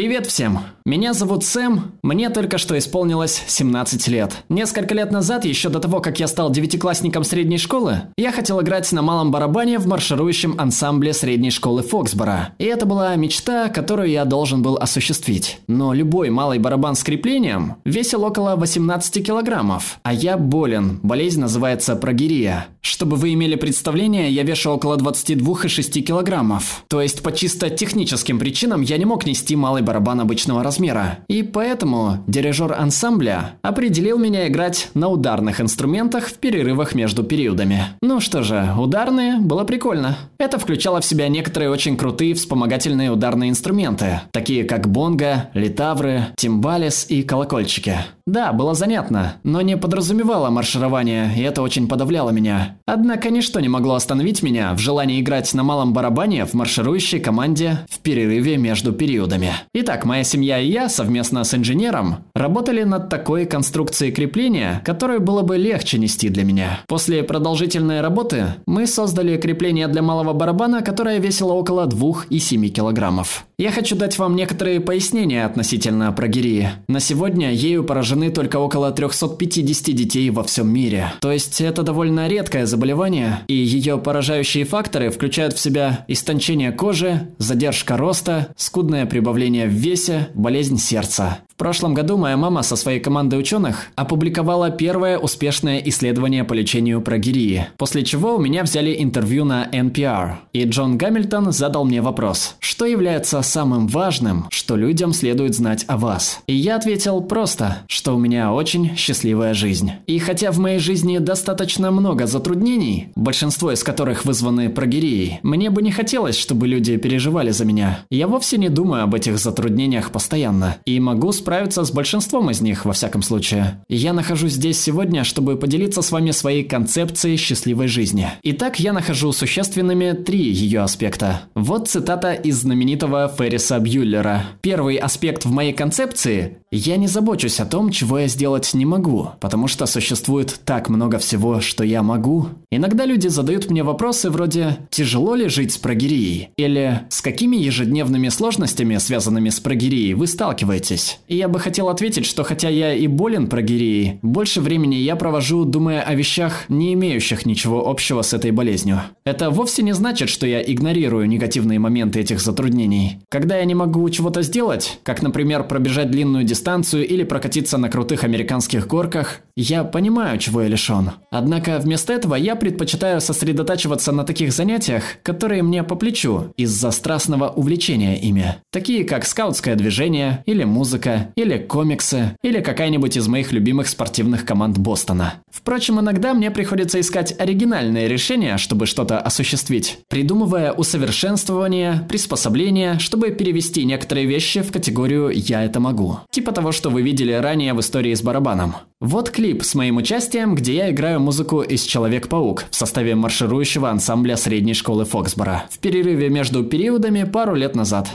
Привет всем! Меня зовут Сэм, мне только что исполнилось 17 лет. Несколько лет назад, еще до того, как я стал девятиклассником средней школы, я хотел играть на малом барабане в марширующем ансамбле средней школы Фоксбора. И это была мечта, которую я должен был осуществить. Но любой малый барабан с креплением весил около 18 килограммов, а я болен. Болезнь называется прогирия. Чтобы вы имели представление, я вешу около 22,6 килограммов. То есть по чисто техническим причинам я не мог нести малый барабан обычного размера. И поэтому дирижер ансамбля определил меня играть на ударных инструментах в перерывах между периодами. Ну что же, ударные было прикольно. Это включало в себя некоторые очень крутые вспомогательные ударные инструменты, такие как бонго, литавры, тимбалис и колокольчики. Да, было занятно, но не подразумевало марширование, и это очень подавляло меня. Однако ничто не могло остановить меня в желании играть на малом барабане в марширующей команде в перерыве между периодами. Итак, моя семья и я совместно с инженером работали над такой конструкцией крепления, которую было бы легче нести для меня. После продолжительной работы мы создали крепление для малого барабана, которое весило около 2,7 килограммов. Я хочу дать вам некоторые пояснения относительно прогерии. На сегодня ею поражены только около 350 детей во всем мире. То есть это довольно редкое заболевание, и ее поражающие факторы включают в себя истончение кожи, задержка роста, скудное прибавление в весе, болезнь сердца прошлом году моя мама со своей командой ученых опубликовала первое успешное исследование по лечению прогирии, после чего у меня взяли интервью на NPR. И Джон Гамильтон задал мне вопрос, что является самым важным, что людям следует знать о вас. И я ответил просто, что у меня очень счастливая жизнь. И хотя в моей жизни достаточно много затруднений, большинство из которых вызваны прогирией, мне бы не хотелось, чтобы люди переживали за меня. Я вовсе не думаю об этих затруднениях постоянно и могу справиться справиться с большинством из них, во всяком случае. я нахожусь здесь сегодня, чтобы поделиться с вами своей концепцией счастливой жизни. Итак, я нахожу существенными три ее аспекта. Вот цитата из знаменитого Ферриса Бьюллера. Первый аспект в моей концепции – я не забочусь о том, чего я сделать не могу, потому что существует так много всего, что я могу. Иногда люди задают мне вопросы вроде «Тяжело ли жить с прогирией?» или «С какими ежедневными сложностями, связанными с прогирией, вы сталкиваетесь?» И я бы хотел ответить, что хотя я и болен прогирией, больше времени я провожу, думая о вещах, не имеющих ничего общего с этой болезнью. Это вовсе не значит, что я игнорирую негативные моменты этих затруднений. Когда я не могу чего-то сделать, как, например, пробежать длинную дистанцию или прокатиться на крутых американских горках, я понимаю, чего я лишен. Однако вместо этого я предпочитаю сосредотачиваться на таких занятиях, которые мне по плечу из-за страстного увлечения ими. Такие как скаутское движение или музыка, или комиксы, или какая-нибудь из моих любимых спортивных команд Бостона. Впрочем, иногда мне приходится искать оригинальные решения, чтобы что-то осуществить, придумывая усовершенствование, приспособления, чтобы перевести некоторые вещи в категорию «я это могу». Типа того, что вы видели ранее в истории с барабаном. Вот клип с моим участием, где я играю музыку из «Человек-паук» в составе марширующего ансамбля средней школы Фоксбора в перерыве между периодами пару лет назад.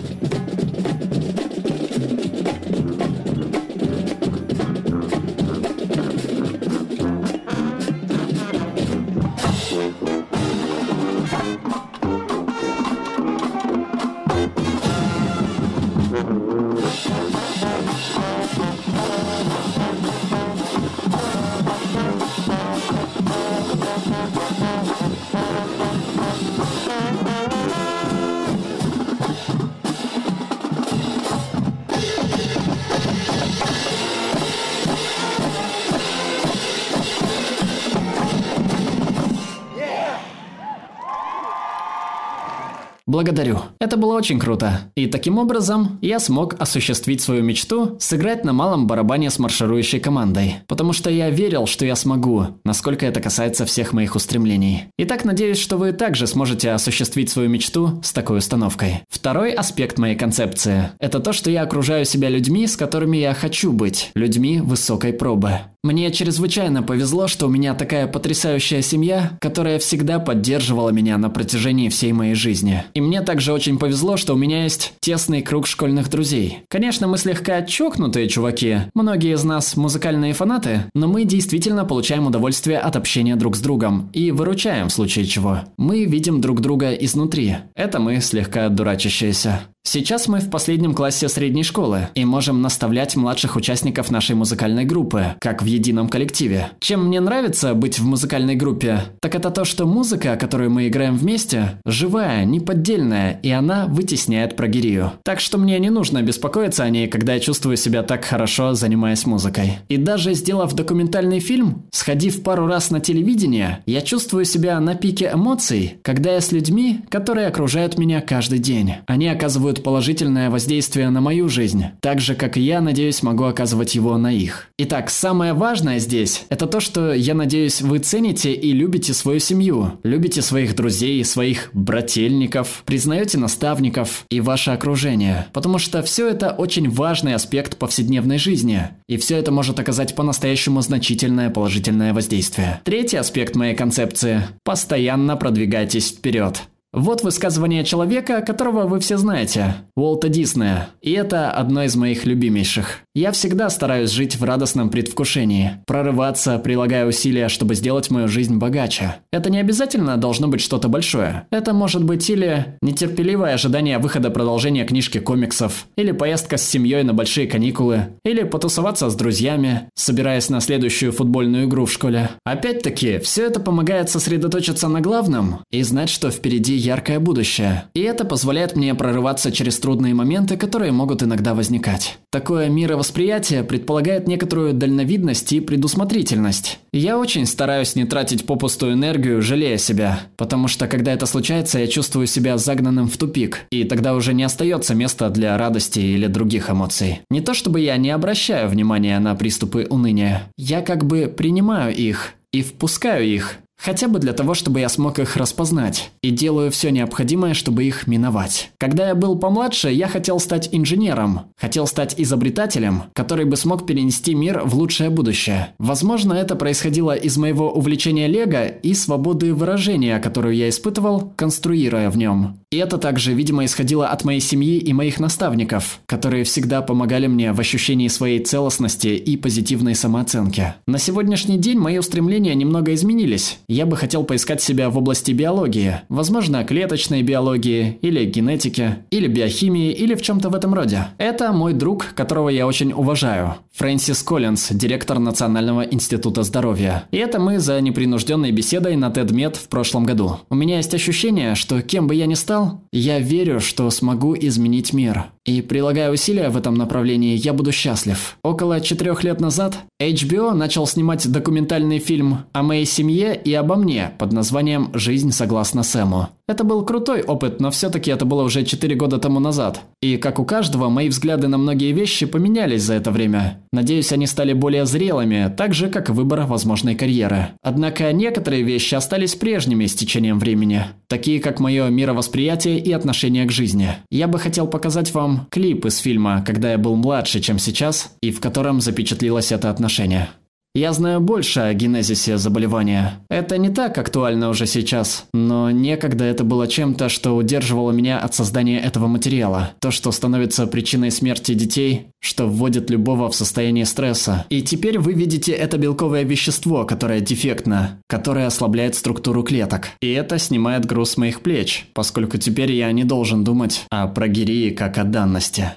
Благодарю. Это было очень круто. И таким образом я смог осуществить свою мечту сыграть на малом барабане с марширующей командой. Потому что я верил, что я смогу, насколько это касается всех моих устремлений. Итак, надеюсь, что вы также сможете осуществить свою мечту с такой установкой. Второй аспект моей концепции – это то, что я окружаю себя людьми, с которыми я хочу быть, людьми высокой пробы. Мне чрезвычайно повезло, что у меня такая потрясающая семья, которая всегда поддерживала меня на протяжении всей моей жизни. И мне также очень повезло, что у меня есть тесный круг школьных друзей. Конечно, мы слегка чокнутые чуваки, многие из нас музыкальные фанаты, но мы действительно получаем удовольствие от общения друг с другом и выручаем в случае чего. Мы видим друг друга изнутри. Это мы слегка дурачащиеся. Сейчас мы в последнем классе средней школы и можем наставлять младших участников нашей музыкальной группы, как в едином коллективе. Чем мне нравится быть в музыкальной группе, так это то, что музыка, которую мы играем вместе, живая, неподдельная, и она вытесняет прогирию. Так что мне не нужно беспокоиться о ней, когда я чувствую себя так хорошо, занимаясь музыкой. И даже сделав документальный фильм, сходив пару раз на телевидение, я чувствую себя на пике эмоций, когда я с людьми, которые окружают меня каждый день. Они оказывают положительное воздействие на мою жизнь, так же, как и я, надеюсь, могу оказывать его на их. Итак, самое важное здесь – это то, что, я надеюсь, вы цените и любите свою семью, любите своих друзей, своих брательников, признаете наставников и ваше окружение, потому что все это очень важный аспект повседневной жизни, и все это может оказать по-настоящему значительное положительное воздействие. Третий аспект моей концепции – постоянно продвигайтесь вперед. Вот высказывание человека, которого вы все знаете, Уолта Диснея. И это одно из моих любимейших. Я всегда стараюсь жить в радостном предвкушении, прорываться, прилагая усилия, чтобы сделать мою жизнь богаче. Это не обязательно должно быть что-то большое. Это может быть или нетерпеливое ожидание выхода продолжения книжки комиксов, или поездка с семьей на большие каникулы, или потусоваться с друзьями, собираясь на следующую футбольную игру в школе. Опять-таки, все это помогает сосредоточиться на главном и знать, что впереди яркое будущее. И это позволяет мне прорываться через трудные моменты, которые могут иногда возникать. Такое мировосприятие предполагает некоторую дальновидность и предусмотрительность. Я очень стараюсь не тратить попустую энергию, жалея себя, потому что когда это случается, я чувствую себя загнанным в тупик, и тогда уже не остается места для радости или других эмоций. Не то чтобы я не обращаю внимания на приступы уныния, я как бы принимаю их и впускаю их, Хотя бы для того, чтобы я смог их распознать, и делаю все необходимое, чтобы их миновать. Когда я был помладше, я хотел стать инженером, хотел стать изобретателем, который бы смог перенести мир в лучшее будущее. Возможно, это происходило из моего увлечения лего и свободы выражения, которую я испытывал, конструируя в нем. И это также, видимо, исходило от моей семьи и моих наставников, которые всегда помогали мне в ощущении своей целостности и позитивной самооценки. На сегодняшний день мои устремления немного изменились. Я бы хотел поискать себя в области биологии, возможно, клеточной биологии, или генетики, или биохимии, или в чем-то в этом роде. Это мой друг, которого я очень уважаю. Фрэнсис Коллинз, директор Национального института здоровья. И это мы за непринужденной беседой на TEDMED в прошлом году. У меня есть ощущение, что кем бы я ни стал, я верю, что смогу изменить мир. И прилагая усилия в этом направлении, я буду счастлив. Около четырех лет назад HBO начал снимать документальный фильм о моей семье и обо мне под названием «Жизнь согласно Сэму». Это был крутой опыт, но все-таки это было уже 4 года тому назад. И, как у каждого, мои взгляды на многие вещи поменялись за это время. Надеюсь, они стали более зрелыми, так же, как выбор возможной карьеры. Однако некоторые вещи остались прежними с течением времени, такие как мое мировосприятие и отношение к жизни. Я бы хотел показать вам клип из фильма «Когда я был младше, чем сейчас», и в котором запечатлилось это отношение. Я знаю больше о генезисе заболевания. Это не так актуально уже сейчас, но некогда это было чем-то, что удерживало меня от создания этого материала. То, что становится причиной смерти детей, что вводит любого в состояние стресса. И теперь вы видите это белковое вещество, которое дефектно, которое ослабляет структуру клеток. И это снимает груз с моих плеч, поскольку теперь я не должен думать о прогирии как о данности.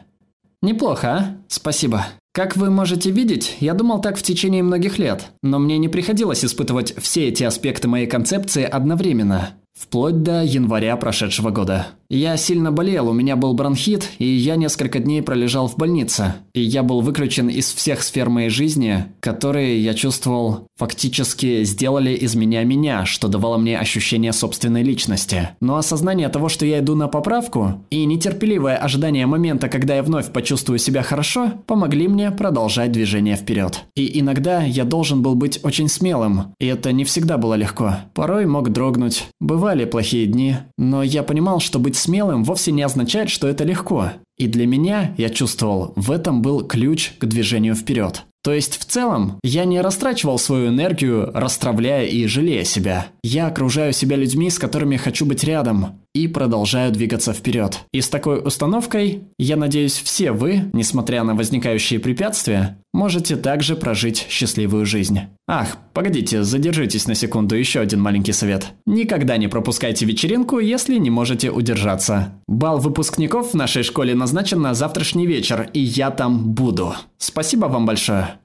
Неплохо, а? Спасибо. Как вы можете видеть, я думал так в течение многих лет, но мне не приходилось испытывать все эти аспекты моей концепции одновременно, вплоть до января прошедшего года. Я сильно болел, у меня был бронхит, и я несколько дней пролежал в больнице. И я был выключен из всех сфер моей жизни, которые, я чувствовал, фактически сделали из меня меня, что давало мне ощущение собственной личности. Но осознание того, что я иду на поправку, и нетерпеливое ожидание момента, когда я вновь почувствую себя хорошо, помогли мне продолжать движение вперед. И иногда я должен был быть очень смелым, и это не всегда было легко. Порой мог дрогнуть, бывали плохие дни, но я понимал, что быть смелым вовсе не означает, что это легко. И для меня, я чувствовал, в этом был ключ к движению вперед. То есть в целом я не растрачивал свою энергию, расстравляя и жалея себя. Я окружаю себя людьми, с которыми хочу быть рядом, и продолжаю двигаться вперед. И с такой установкой, я надеюсь, все вы, несмотря на возникающие препятствия, можете также прожить счастливую жизнь. Ах, погодите, задержитесь на секунду, еще один маленький совет. Никогда не пропускайте вечеринку, если не можете удержаться. Бал выпускников в нашей школе назначен на завтрашний вечер, и я там буду. Спасибо вам большое.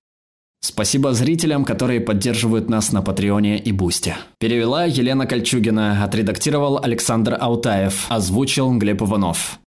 Спасибо зрителям, которые поддерживают нас на Патреоне и Бусте. Перевела Елена Кольчугина, отредактировал Александр Аутаев, озвучил Глеб Иванов.